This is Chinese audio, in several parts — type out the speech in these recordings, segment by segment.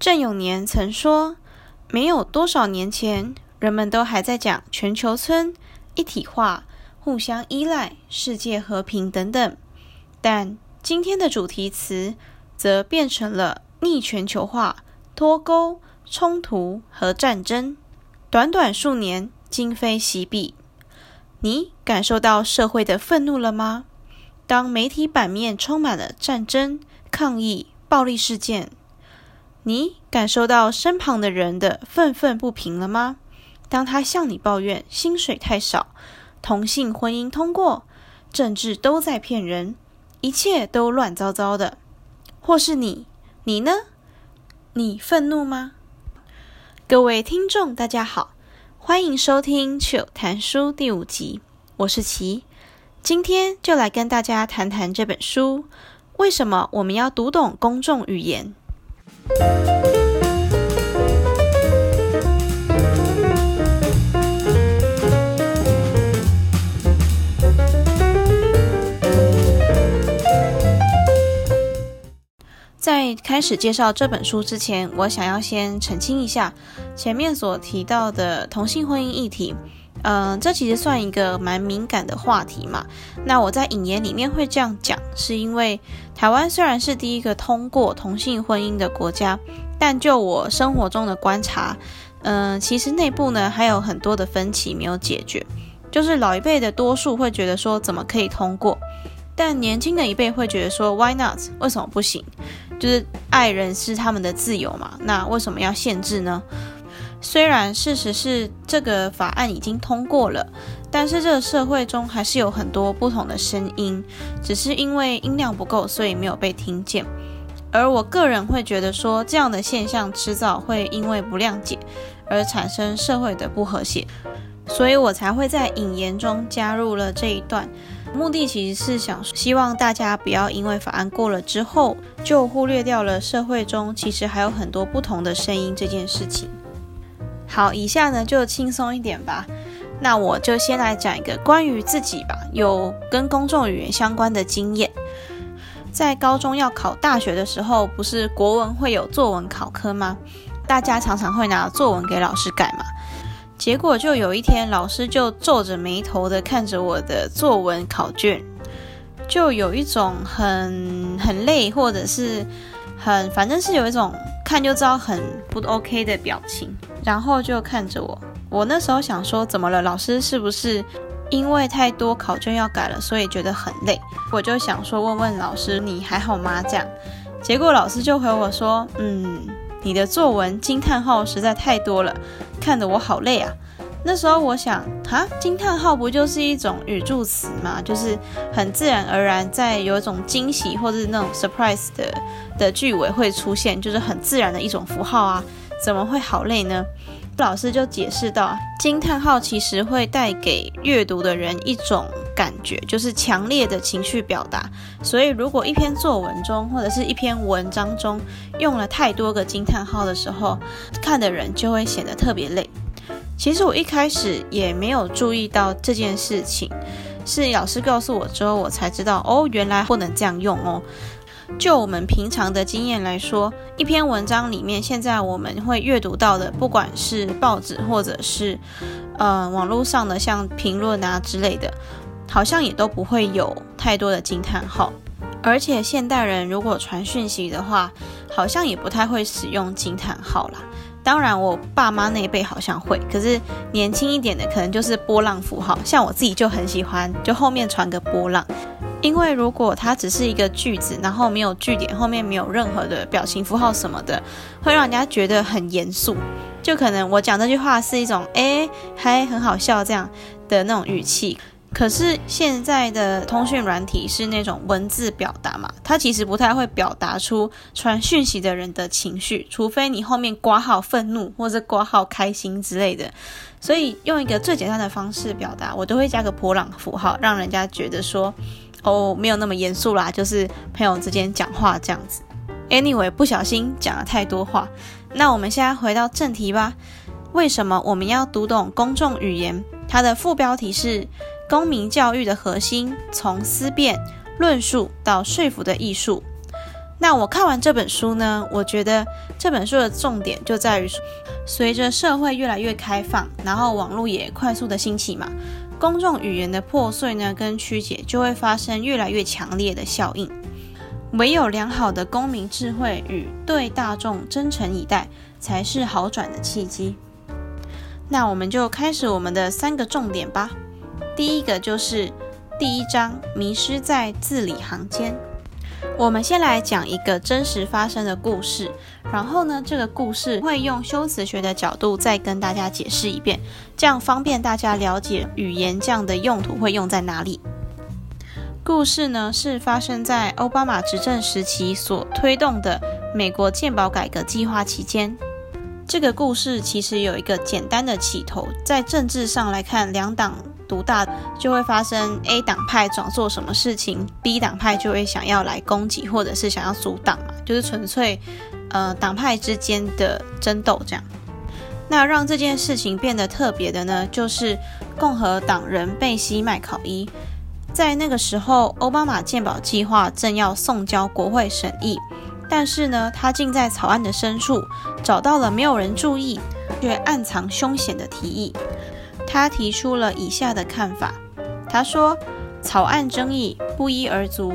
郑永年曾说：“没有多少年前，人们都还在讲全球村、一体化、互相依赖、世界和平等等，但今天的主题词则变成了逆全球化、脱钩、冲突和战争。短短数年，今非昔比。你感受到社会的愤怒了吗？当媒体版面充满了战争、抗议、暴力事件。”你感受到身旁的人的愤愤不平了吗？当他向你抱怨薪水太少、同性婚姻通过、政治都在骗人、一切都乱糟糟的，或是你，你呢？你愤怒吗？各位听众，大家好，欢迎收听《糗谈书》第五集，我是琪，今天就来跟大家谈谈这本书，为什么我们要读懂公众语言。在开始介绍这本书之前，我想要先澄清一下前面所提到的同性婚姻议题。嗯、这其实算一个蛮敏感的话题嘛。那我在引言里面会这样讲，是因为台湾虽然是第一个通过同性婚姻的国家，但就我生活中的观察，嗯、其实内部呢还有很多的分歧没有解决。就是老一辈的多数会觉得说怎么可以通过，但年轻的一辈会觉得说 Why not？为什么不行？就是爱人是他们的自由嘛，那为什么要限制呢？虽然事实是这个法案已经通过了，但是这个社会中还是有很多不同的声音，只是因为音量不够，所以没有被听见。而我个人会觉得说，这样的现象迟早会因为不谅解而产生社会的不和谐，所以我才会在引言中加入了这一段。目的其实是想希望大家不要因为法案过了之后，就忽略掉了社会中其实还有很多不同的声音这件事情。好，以下呢就轻松一点吧。那我就先来讲一个关于自己吧，有跟公众语言相关的经验。在高中要考大学的时候，不是国文会有作文考科吗？大家常常会拿作文给老师改嘛。结果就有一天，老师就皱着眉头的看着我的作文考卷，就有一种很很累，或者是很反正是有一种看就知道很不 OK 的表情。然后就看着我，我那时候想说，怎么了？老师是不是因为太多考卷要改了，所以觉得很累？我就想说，问问老师，你还好吗？这样，结果老师就回我说，嗯，你的作文惊叹号实在太多了，看得我好累啊。那时候我想，哈，惊叹号不就是一种语助词吗？就是很自然而然在有一种惊喜或者是那种 surprise 的的句尾会出现，就是很自然的一种符号啊。怎么会好累呢？老师就解释道，惊叹号其实会带给阅读的人一种感觉，就是强烈的情绪表达。所以，如果一篇作文中或者是一篇文章中用了太多个惊叹号的时候，看的人就会显得特别累。其实我一开始也没有注意到这件事情，是老师告诉我之后，我才知道哦，原来不能这样用哦。就我们平常的经验来说，一篇文章里面，现在我们会阅读到的，不管是报纸或者是呃网络上的像评论啊之类的，好像也都不会有太多的惊叹号。而且现代人如果传讯息的话，好像也不太会使用惊叹号啦。当然，我爸妈那一辈好像会，可是年轻一点的可能就是波浪符号，像我自己就很喜欢，就后面传个波浪。因为如果它只是一个句子，然后没有句点，后面没有任何的表情符号什么的，会让人家觉得很严肃。就可能我讲这句话是一种诶，还很好笑这样的那种语气。可是现在的通讯软体是那种文字表达嘛，它其实不太会表达出传讯息的人的情绪，除非你后面挂号愤怒或者挂号开心之类的。所以用一个最简单的方式表达，我都会加个波浪符号，让人家觉得说。哦，没有那么严肃啦，就是朋友之间讲话这样子。Anyway，不小心讲了太多话，那我们现在回到正题吧。为什么我们要读懂公众语言？它的副标题是《公民教育的核心：从思辨、论述到说服的艺术》。那我看完这本书呢，我觉得这本书的重点就在于，随着社会越来越开放，然后网络也快速的兴起嘛，公众语言的破碎呢跟曲解就会发生越来越强烈的效应。唯有良好的公民智慧与对大众真诚以待，才是好转的契机。那我们就开始我们的三个重点吧。第一个就是第一章，迷失在字里行间。我们先来讲一个真实发生的故事，然后呢，这个故事会用修辞学的角度再跟大家解释一遍，这样方便大家了解语言这样的用途会用在哪里。故事呢是发生在奥巴马执政时期所推动的美国健保改革计划期间。这个故事其实有一个简单的起头，在政治上来看，两党独大就会发生 A 党派想做什么事情，B 党派就会想要来攻击或者是想要阻挡嘛，就是纯粹呃党派之间的争斗这样。那让这件事情变得特别的呢，就是共和党人贝西麦考伊，在那个时候，奥巴马健保计划正要送交国会审议。但是呢，他竟在草案的深处找到了没有人注意却暗藏凶险的提议。他提出了以下的看法：他说，草案争议不一而足，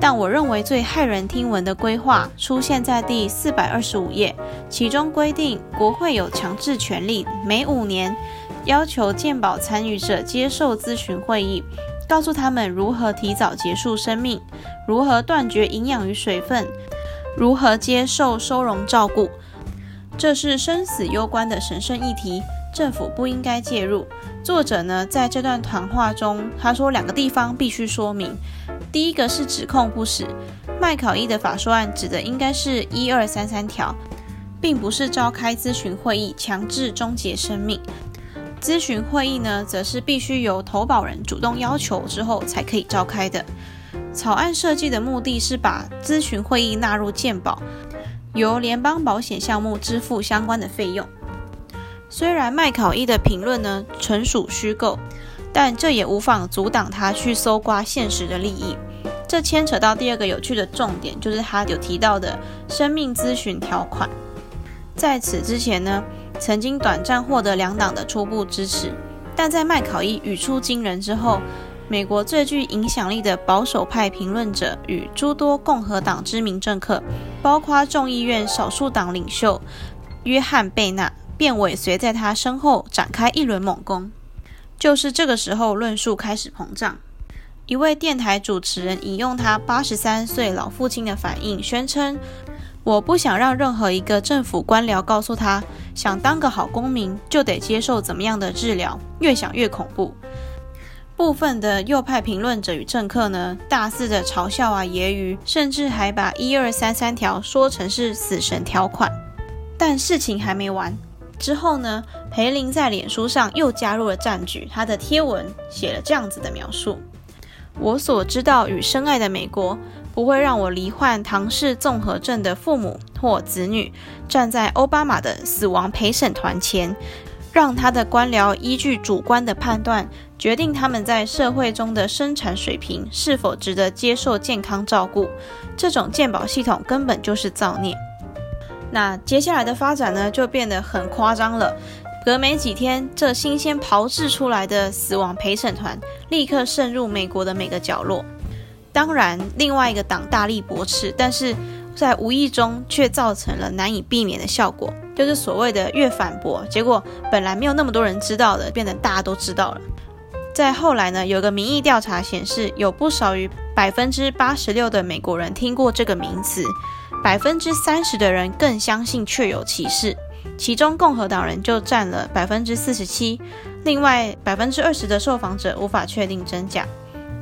但我认为最骇人听闻的规划出现在第四百二十五页，其中规定国会有强制权利，每五年要求健保参与者接受咨询会议，告诉他们如何提早结束生命，如何断绝营养与水分。如何接受收容照顾？这是生死攸关的神圣议题，政府不应该介入。作者呢，在这段谈话中，他说两个地方必须说明。第一个是指控不实，麦考伊的法说案指的应该是一二三三条，并不是召开咨询会议强制终结生命。咨询会议呢，则是必须由投保人主动要求之后才可以召开的。草案设计的目的是把咨询会议纳入健保，由联邦保险项目支付相关的费用。虽然麦考伊的评论呢纯属虚构，但这也无妨阻挡他去搜刮现实的利益。这牵扯到第二个有趣的重点，就是他有提到的生命咨询条款。在此之前呢，曾经短暂获得两党的初步支持，但在麦考伊语出惊人之后。美国最具影响力的保守派评论者与诸多共和党知名政客，包括众议院少数党领袖约翰贝纳，便尾随在他身后展开一轮猛攻。就是这个时候，论述开始膨胀。一位电台主持人引用他八十三岁老父亲的反应，宣称：“我不想让任何一个政府官僚告诉他，想当个好公民就得接受怎么样的治疗。”越想越恐怖。部分的右派评论者与政客呢，大肆的嘲笑啊、揶揄，甚至还把一二三三条说成是死神条款。但事情还没完，之后呢，裴林在脸书上又加入了战局。他的贴文写了这样子的描述：我所知道与深爱的美国，不会让我罹患唐氏综合症的父母或子女站在奥巴马的死亡陪审团前。让他的官僚依据主观的判断，决定他们在社会中的生产水平是否值得接受健康照顾。这种健保系统根本就是造孽。那接下来的发展呢，就变得很夸张了。隔没几天，这新鲜炮制出来的死亡陪审团立刻渗入美国的每个角落。当然，另外一个党大力驳斥，但是。在无意中却造成了难以避免的效果，就是所谓的越反驳，结果本来没有那么多人知道的，变得大家都知道了。在后来呢，有个民意调查显示，有不少于百分之八十六的美国人听过这个名词，百分之三十的人更相信确有其事，其中共和党人就占了百分之四十七，另外百分之二十的受访者无法确定真假。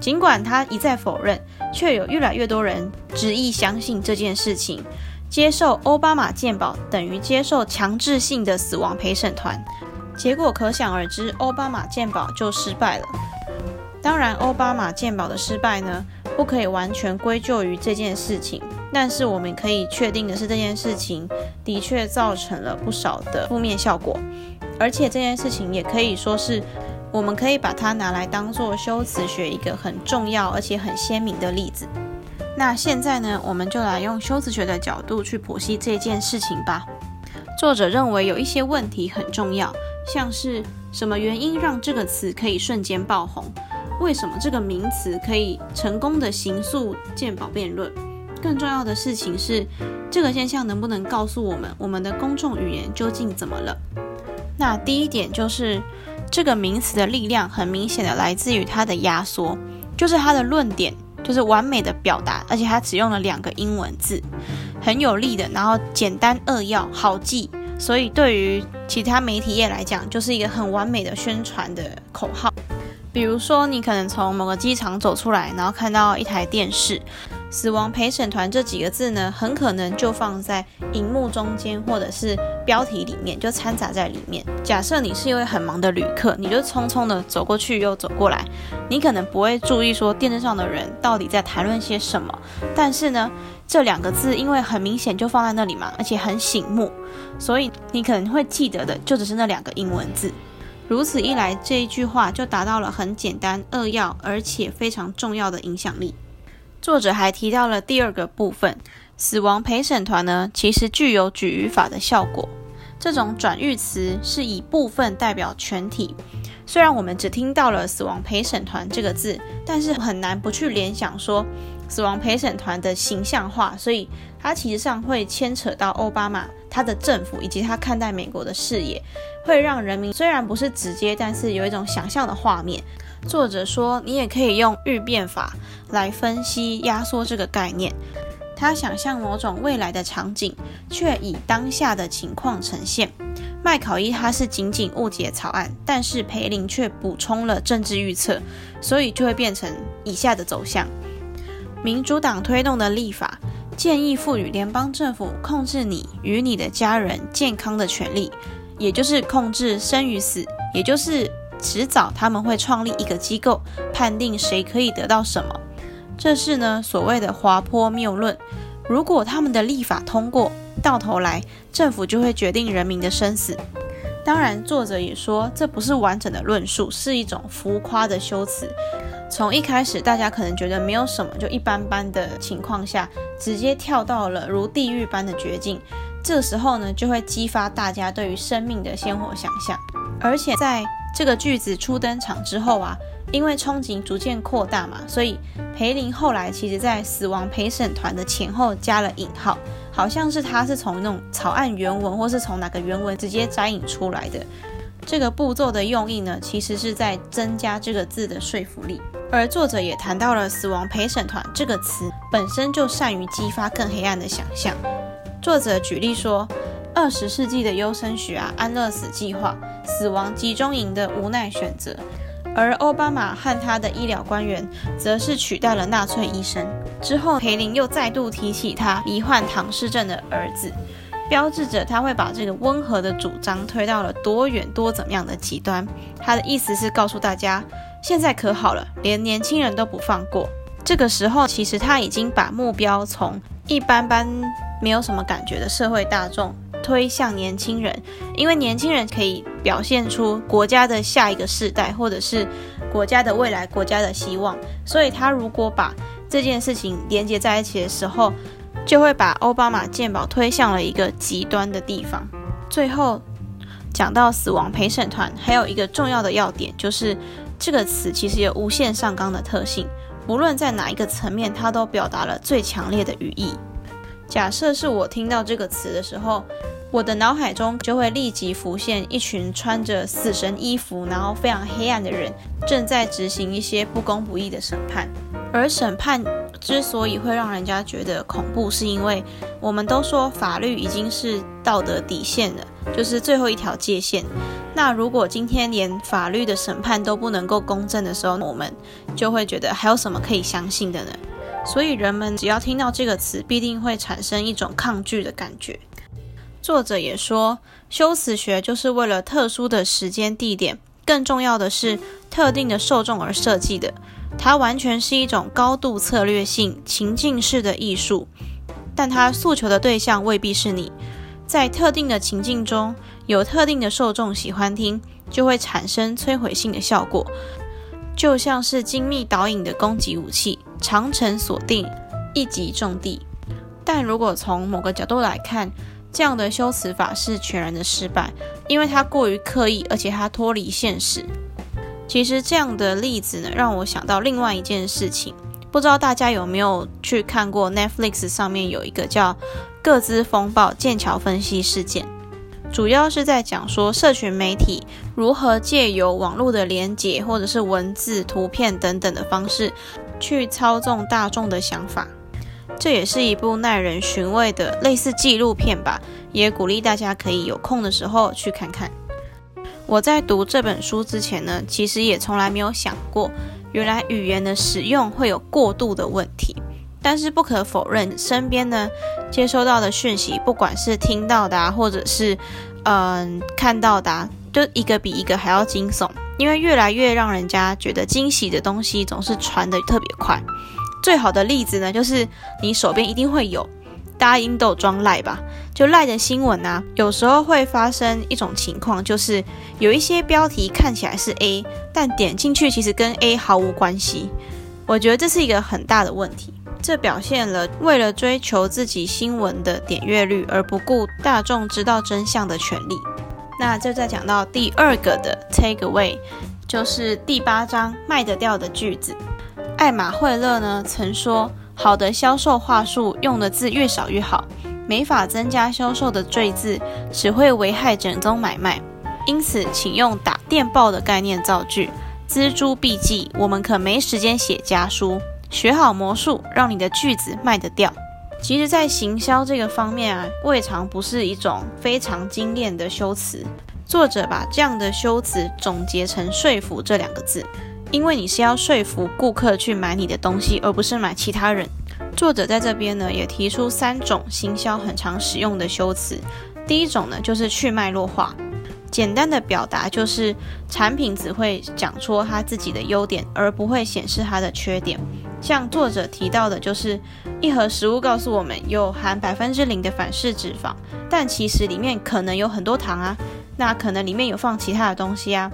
尽管他一再否认，却有越来越多人执意相信这件事情。接受奥巴马鉴保等于接受强制性的死亡陪审团，结果可想而知，奥巴马鉴保就失败了。当然，奥巴马鉴保的失败呢，不可以完全归咎于这件事情，但是我们可以确定的是，这件事情的确造成了不少的负面效果，而且这件事情也可以说是。我们可以把它拿来当做修辞学一个很重要而且很鲜明的例子。那现在呢，我们就来用修辞学的角度去剖析这件事情吧。作者认为有一些问题很重要，像是什么原因让这个词可以瞬间爆红？为什么这个名词可以成功的形塑鉴宝辩论？更重要的事情是，这个现象能不能告诉我们，我们的公众语言究竟怎么了？那第一点就是，这个名词的力量很明显的来自于它的压缩，就是它的论点就是完美的表达，而且它只用了两个英文字，很有力的，然后简单扼要，好记，所以对于其他媒体业来讲，就是一个很完美的宣传的口号。比如说，你可能从某个机场走出来，然后看到一台电视，“死亡陪审团”这几个字呢，很可能就放在荧幕中间，或者是标题里面，就掺杂在里面。假设你是一位很忙的旅客，你就匆匆的走过去又走过来，你可能不会注意说电视上的人到底在谈论些什么。但是呢，这两个字因为很明显就放在那里嘛，而且很醒目，所以你可能会记得的就只是那两个英文字。如此一来，这一句话就达到了很简单、扼要，而且非常重要的影响力。作者还提到了第二个部分，死亡陪审团呢，其实具有举语法的效果。这种转喻词是以部分代表全体。虽然我们只听到了“死亡陪审团”这个字，但是很难不去联想说死亡陪审团的形象化，所以它其实上会牵扯到奥巴马他的政府以及他看待美国的视野。会让人民虽然不是直接，但是有一种想象的画面。作者说，你也可以用预变法来分析压缩这个概念。他想象某种未来的场景，却以当下的情况呈现。麦考伊他是仅仅误解草案，但是培林却补充了政治预测，所以就会变成以下的走向：民主党推动的立法建议赋予联邦政府控制你与你的家人健康的权利。也就是控制生与死，也就是迟早他们会创立一个机构，判定谁可以得到什么。这是呢所谓的滑坡谬论。如果他们的立法通过，到头来政府就会决定人民的生死。当然，作者也说这不是完整的论述，是一种浮夸的修辞。从一开始大家可能觉得没有什么，就一般般的情况下，直接跳到了如地狱般的绝境。这时候呢，就会激发大家对于生命的鲜活想象。而且在这个句子初登场之后啊，因为憧憬逐渐扩大嘛，所以培林后来其实在死亡陪审团的前后加了引号，好像是他是从那种草案原文或是从哪个原文直接摘引出来的。这个步骤的用意呢，其实是在增加这个字的说服力。而作者也谈到了死亡陪审团这个词本身就善于激发更黑暗的想象。作者举例说，二十世纪的优生学啊，安乐死计划、死亡集中营的无奈选择，而奥巴马和他的医疗官员则是取代了纳粹医生。之后，培林又再度提起他罹患唐氏症的儿子，标志着他会把这个温和的主张推到了多远多怎么样的极端。他的意思是告诉大家，现在可好了，连年轻人都不放过。这个时候，其实他已经把目标从一般般。没有什么感觉的社会大众推向年轻人，因为年轻人可以表现出国家的下一个世代，或者是国家的未来、国家的希望。所以，他如果把这件事情连接在一起的时候，就会把奥巴马健保推向了一个极端的地方。最后讲到死亡陪审团，还有一个重要的要点，就是这个词其实有无限上纲的特性，无论在哪一个层面，它都表达了最强烈的语义。假设是我听到这个词的时候，我的脑海中就会立即浮现一群穿着死神衣服，然后非常黑暗的人，正在执行一些不公不义的审判。而审判之所以会让人家觉得恐怖，是因为我们都说法律已经是道德底线了，就是最后一条界限。那如果今天连法律的审判都不能够公正的时候，我们就会觉得还有什么可以相信的呢？所以人们只要听到这个词，必定会产生一种抗拒的感觉。作者也说，修辞学就是为了特殊的时间地点，更重要的是特定的受众而设计的。它完全是一种高度策略性、情境式的艺术，但它诉求的对象未必是你。在特定的情境中，有特定的受众喜欢听，就会产生摧毁性的效果。就像是精密导引的攻击武器，长程锁定，一击中地。但如果从某个角度来看，这样的修辞法是全然的失败，因为它过于刻意，而且它脱离现实。其实这样的例子呢，让我想到另外一件事情，不知道大家有没有去看过 Netflix 上面有一个叫《各自风暴：剑桥分析事件》，主要是在讲说社群媒体如何借由网络的连结或者是文字、图片等等的方式，去操纵大众的想法。这也是一部耐人寻味的类似纪录片吧，也鼓励大家可以有空的时候去看看。我在读这本书之前呢，其实也从来没有想过，原来语言的使用会有过度的问题。但是不可否认，身边呢接收到的讯息，不管是听到的啊，或者是嗯、看到的啊，就一个比一个还要惊悚。因为越来越让人家觉得惊喜的东西，总是传得特别快。最好的例子呢，就是你手边一定会有。大家应都装赖吧？就赖的新闻啊，有时候会发生一种情况，就是有一些标题看起来是 A，但点进去其实跟 A 毫无关系。我觉得这是一个很大的问题，这表现了为了追求自己新闻的点阅率而不顾大众知道真相的权利。那就再讲到第二个的 take away，就是第八章卖得掉的句子。艾玛惠勒呢曾说。好的销售话术用的字越少越好，没法增加销售的赘字，只会危害整宗买卖。因此，请用打电报的概念造句，锱铢必计。我们可没时间写家书，学好魔术，让你的句子卖得掉。其实，在行销这个方面啊，未尝不是一种非常精炼的修辞。作者把这样的修辞总结成“说服”这两个字。因为你是要说服顾客去买你的东西，而不是买其他人。作者在这边呢，也提出三种行销很常使用的修辞。第一种呢，就是去脉络化，简单的表达就是产品只会讲出它自己的优点，而不会显示它的缺点。像作者提到的，就是一盒食物告诉我们有含百分之零的反式脂肪，但其实里面可能有很多糖啊，那可能里面有放其他的东西啊。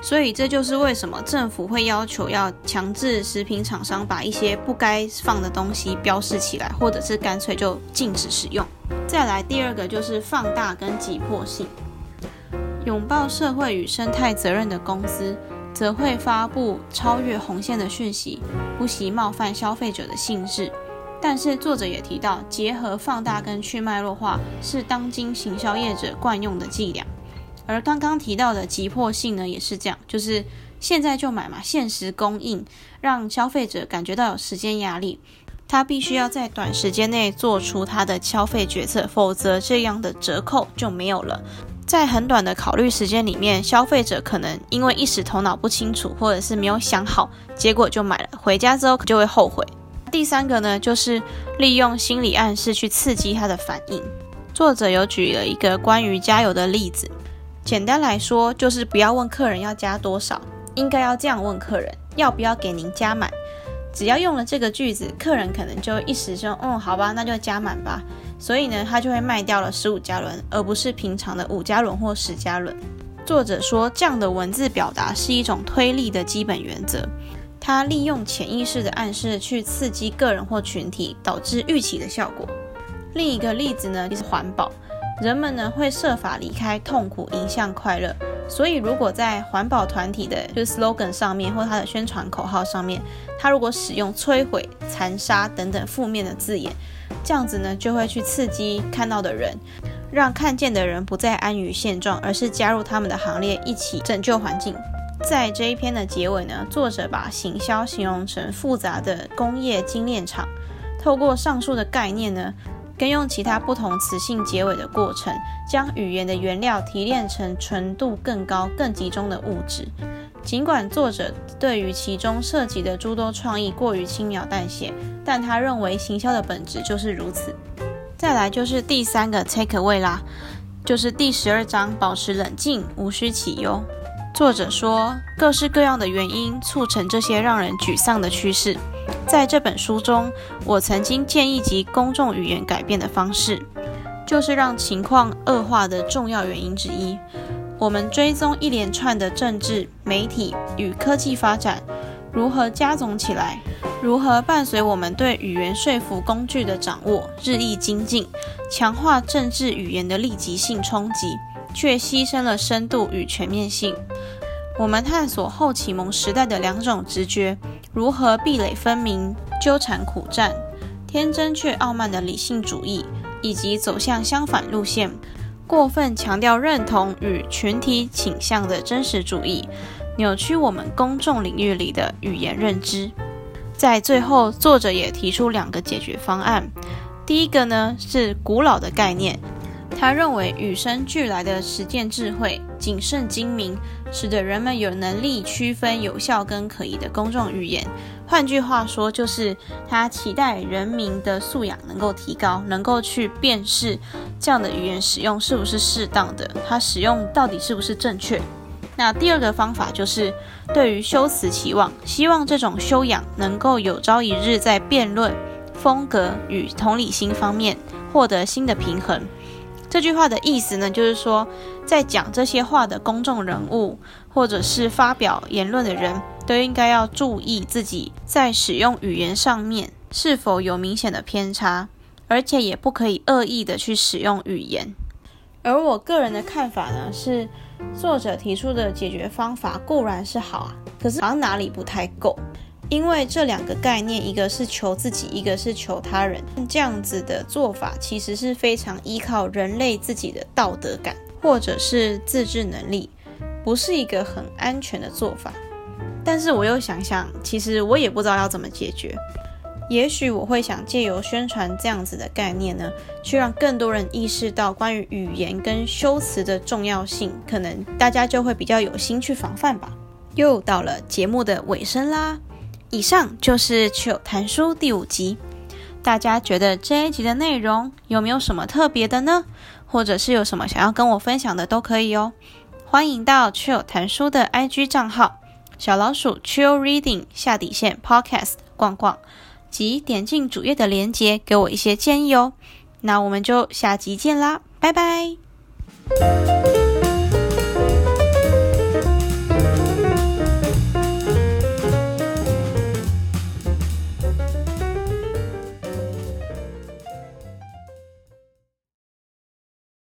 所以这就是为什么政府会要求要强制食品厂商把一些不该放的东西标示起来，或者是干脆就禁止使用。再来第二个就是放大跟急迫性。拥抱社会与生态责任的公司，则会发布超越红线的讯息，不惜冒犯消费者的兴致。但是作者也提到，结合放大跟去脉络化是当今行销业者惯用的伎俩。而刚刚提到的急迫性呢，也是这样，就是现在就买嘛，限时供应，让消费者感觉到有时间压力，他必须要在短时间内做出他的消费决策，否则这样的折扣就没有了。在很短的考虑时间里面，消费者可能因为一时头脑不清楚，或者是没有想好，结果就买了，回家之后就会后悔。第三个呢，就是利用心理暗示去刺激他的反应。作者有举了一个关于加油的例子。简单来说，就是不要问客人要加多少，应该要这样问客人：要不要给您加满？只要用了这个句子，客人可能就一时说：“嗯，好吧，那就加满吧。”所以呢，他就会卖掉了十五加仑，而不是平常的五加仑或十加仑。作者说，这样的文字表达是一种推力的基本原则，他利用潜意识的暗示去刺激个人或群体，导致预期的效果。另一个例子呢，就是环保。人们呢会设法离开痛苦，迎向快乐。所以，如果在环保团体的就是 slogan 上面，或它的宣传口号上面，它如果使用摧毁、残杀等等负面的字眼，这样子呢就会去刺激看到的人，让看见的人不再安于现状，而是加入他们的行列，一起拯救环境。在这一篇的结尾呢，作者把行销形容成复杂的工业精炼厂，透过上述的概念呢。跟用其他不同词性结尾的过程，将语言的原料提炼成纯度更高、更集中的物质。尽管作者对于其中涉及的诸多创意过于轻描淡写，但他认为行销的本质就是如此。再来就是第三个 take away 啦，就是第十二章，保持冷静，无需起忧。作者说，各式各样的原因促成这些让人沮丧的趋势。在这本书中，我曾经建议及公众语言改变的方式，就是让情况恶化的重要原因之一。我们追踪一连串的政治、媒体与科技发展如何加总起来，如何伴随我们对语言说服工具的掌握日益精进，强化政治语言的立即性冲击，却牺牲了深度与全面性。我们探索后启蒙时代的两种直觉，如何壁垒分明、纠缠苦战，天真却傲慢的理性主义，以及走向相反路线，过分强调认同与群体倾向的真实主义，扭曲我们公众领域里的语言认知。在最后，作者也提出两个解决方案。第一个呢是古老的概念，他认为与生俱来的实践智慧、谨慎精明，使得人们有能力区分有效跟可疑的公众语言。换句话说，就是他期待人民的素养能够提高，能够去辨识这样的语言使用是不是适当的，他使用到底是不是正确。那第二个方法就是对于修辞期望，希望这种修养能够有朝一日在辩论、风格与同理心方面获得新的平衡。这句话的意思呢，就是说在讲这些话的公众人物或者是发表言论的人都应该要注意自己在使用语言上面是否有明显的偏差，而且也不可以恶意的去使用语言。而我个人的看法呢是。作者提出的解决方法固然是好啊，可是好像哪里不太够，因为这两个概念，一个是求自己，一个是求他人，这样子的做法其实是非常依靠人类自己的道德感或者是自制能力，不是一个很安全的做法。但是我又想想，其实我也不知道要怎么解决。也许我会想借由宣传这样子的概念呢，去让更多人意识到关于语言跟修辞的重要性，可能大家就会比较有心去防范吧。又到了节目的尾声啦，以上就是趣谈书第五集。大家觉得这一集的内容有没有什么特别的呢？或者是有什么想要跟我分享的都可以哦。欢迎到趣谈书的 IG 账号小老鼠 Chill Reading 下底线 Podcast 逛逛。及点进主页的链接，给我一些建议哦。那我们就下集见啦，拜拜。